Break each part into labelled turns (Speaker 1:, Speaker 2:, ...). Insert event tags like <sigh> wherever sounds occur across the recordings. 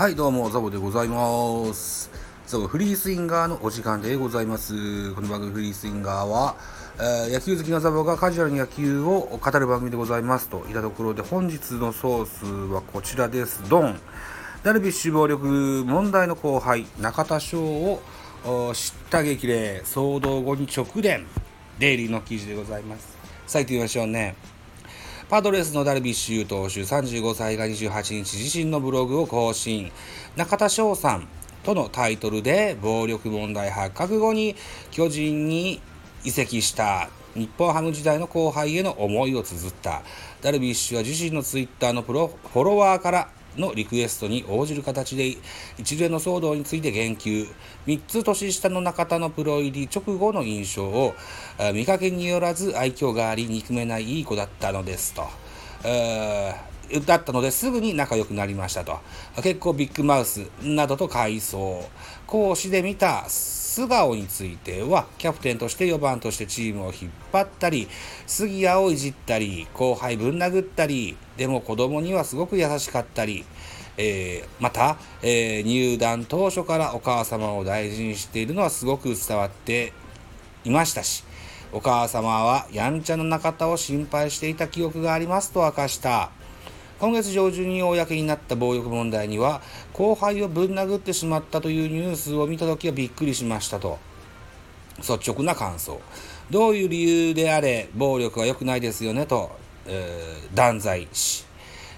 Speaker 1: はい、どうも、ザボでございます。ザボフリースインガーのお時間でございます。この番組フリースインガーは、えー野球好きなザボがカジュアルに野球を語る番組でございますといったところで、本日のソースはこちらです。ドン。ダルビッシュ暴力問題の後輩、中田翔を知った激励、騒動後に直伝、デイリーの記事でございます。さあ行ってみましょうね。パドレスのダルビッシュ有投手35歳が28日自身のブログを更新。中田翔さんとのタイトルで暴力問題発覚後に巨人に移籍した。日本ハム時代の後輩への思いを綴った。ダルビッシュは自身のツイッターのプロフォロワーからのリクエストに応じる形で一連の騒動について言及3つ年下の中田のプロ入り直後の印象を見かけによらず愛嬌があり憎めないいい子だったのですと。だったのですぐに仲良くなりましたと。結構ビッグマウスなどと回想。講師で見た素顔についてはキャプテンとして4番としてチームを引っ張ったり杉谷をいじったり後輩ぶん殴ったりでも子供にはすごく優しかったりえーまた、えー入団当初からお母様を大事にしているのはすごく伝わっていましたしお母様はやんちゃな中田を心配していた記憶がありますと明かした。今月上旬に公になった暴力問題には後輩をぶん殴ってしまったというニュースを見た時はびっくりしましたと。率直な感想。どういう理由であれ暴力は良くないですよねと、えー断罪し。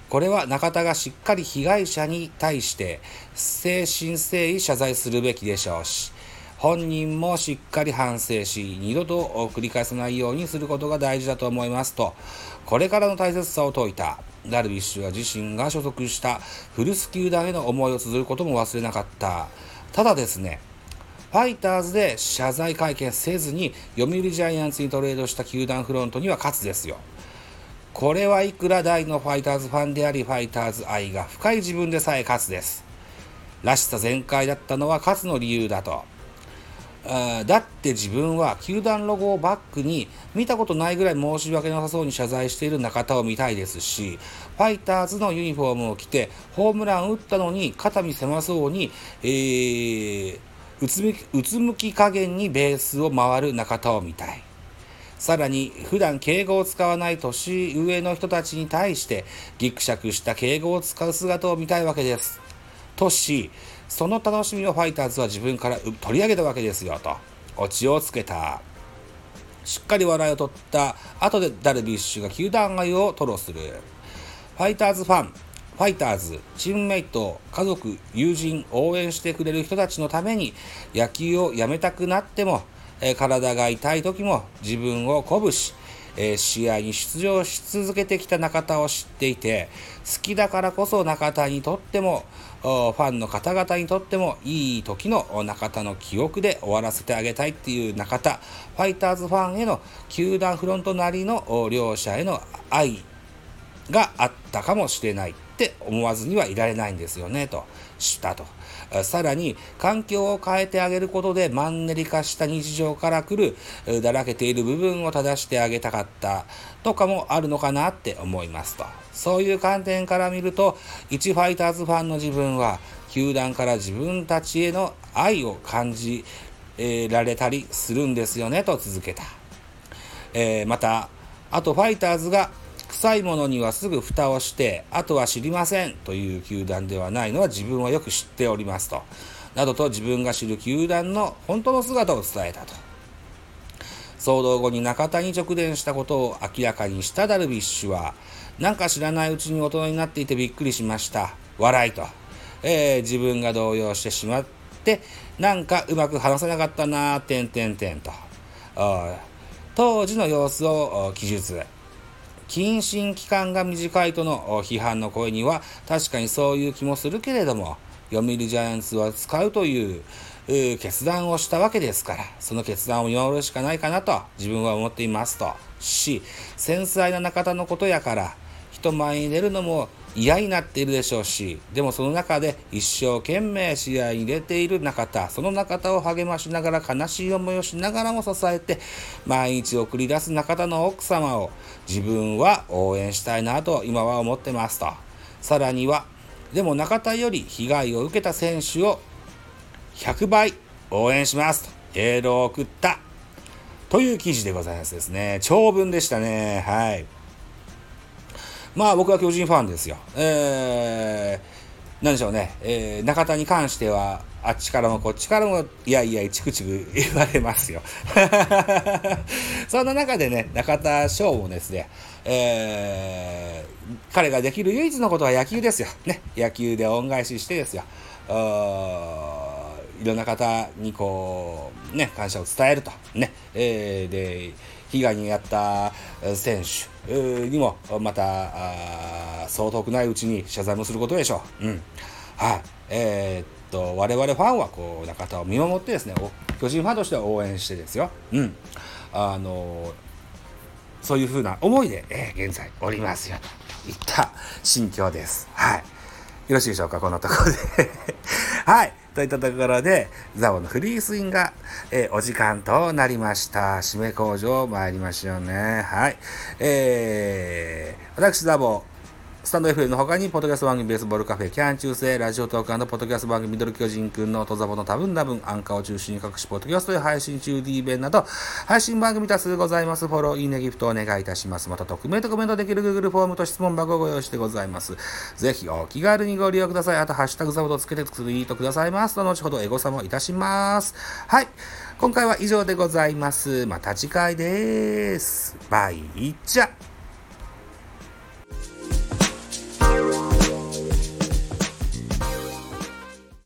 Speaker 1: これは中田がしっかり被害者に対して誠心誠意謝罪するべきでしょうし。本人もしっかり反省し二度と繰り返さないようにすることが大事だと思いますと。これからの大切さを説いた。ダルビッシュは自身が所属した古巣球団への思いを綴ることも忘れなかった。ただですねファイターズで謝罪会見せずに読売ジャイアンツにトレードした球団フロントには勝つですよ。これはいくら大のファイターズファンでありファイターズ愛が深い自分でさえ勝つです。らしさ全開だったのは勝つの理由だと。だって自分は球団ロゴをバックに見たことないぐらい申し訳なさそうに謝罪している中田を見たいですしファイターズのユニフォームを着てホームラン打ったのに肩身狭そうに、えーうつむきうつむき加減にベースを回る中田を見たいさらに普段敬語を使わない年上の人たちに対してギクシャクした敬語を使う姿を見たいわけです。とし、その楽しみをファイターズは自分から取り上げたわけですよと、オチをつけた。しっかり笑いを取った後でダルビッシュが球団愛を吐露する。ファイターズファン、ファイターズ、チームメイト、家族、友人、応援してくれる人たちのために野球をやめたくなっても、体が痛い時も自分を鼓舞し、えー試合に出場し続けてきた中田を知っていて好きだからこそ中田にとってもファンの方々にとってもいい時の中田の記憶で終わらせてあげたいっていう中田ファイターズファンへの球団フロントなりの両者への愛があったかもしれないって思わずにはいられないんですよねとしたと。さらに環境を変えてあげることでマンネリ化した日常から来るだらけている部分を正してあげたかったとかもあるのかなって思いますとそういう観点から見ると一ファイターズファンの自分は球団から自分たちへの愛を感じられたりするんですよねと続けた。えーまたあとファイターズが臭いものにはすぐ蓋をしてあとは知りませんという球団ではないのは自分はよく知っておりますと。などと自分が知る球団の本当の姿を伝えたと。騒動後に中田に直伝したことを明らかにしたダルビッシュはなんか知らないうちに大人になっていてびっくりしました。笑いと、えー自分が動揺してしまってなんかうまく話せなかったなーてんてんてんと。当時の様子を記述。謹慎期間が短いとの批判の声には確かにそういう気もするけれども読売ジャイアンツは使うという決断をしたわけですからその決断を見守るしかないかなと自分は思っていますと。し繊細な中田のことやから人前に出るのも嫌になっているでしょうしでもその中で一生懸命試合に出ている中田その中田を励ましながら悲しい思いをしながらも支えて毎日送り出す中田の奥様を自分は応援したいなと今は思ってますとさらにはでも中田より被害を受けた選手を100倍応援しますとエールを送ったという記事でございますですね。長文でしたね。はい。まあ僕は巨人ファンですよ。えー、なんでしょうね。えー、中田に関しては、あっちからもこっちからも、いやいや、チクチク言われますよ。<laughs> そんな中でね、中田翔もですね、えー、彼ができる唯一のことは野球ですよ。ね、野球で恩返ししてですよ。いろんな方にこう、ね、感謝を伝えると。ね、えー、で、被害に遭った選手にも、また、そう遠くないうちに謝罪もすることでしょう。うん。はい。えー、っと、我々ファンは、こう、中田を見守ってですね、巨人ファンとしては応援してですよ。うん。あのそういうふうな思いで、えー、現在おりますよといった心境です。はい。よろしいでしょうかこのところで <laughs> はい。といったところで、ザボのフリースインが、えー、お時間となりました。締め工場参りましょうね。はい。えー、私ザボ、スタンド FM の他に、ポッドキャスト番組ベースボールカフェ、キャン中世、ラジオトークポッドキャスト番組ミドル巨人くんのトザボの多分多分、アンカーを中心に各種ポッドキャストで配信中 D 弁など、配信番組多数ございます。フォロー、いいね、ギフトお願いいたします。また、匿名とコメントできる Google フォームと質問箱をご用意してございます。ぜひ、お気軽にご利用ください。あと、ハッシュタグザボとつけてツイートくださいますと、後ほどエゴサもいたします。はい。今回は以上でございます。また次回です。バイチャ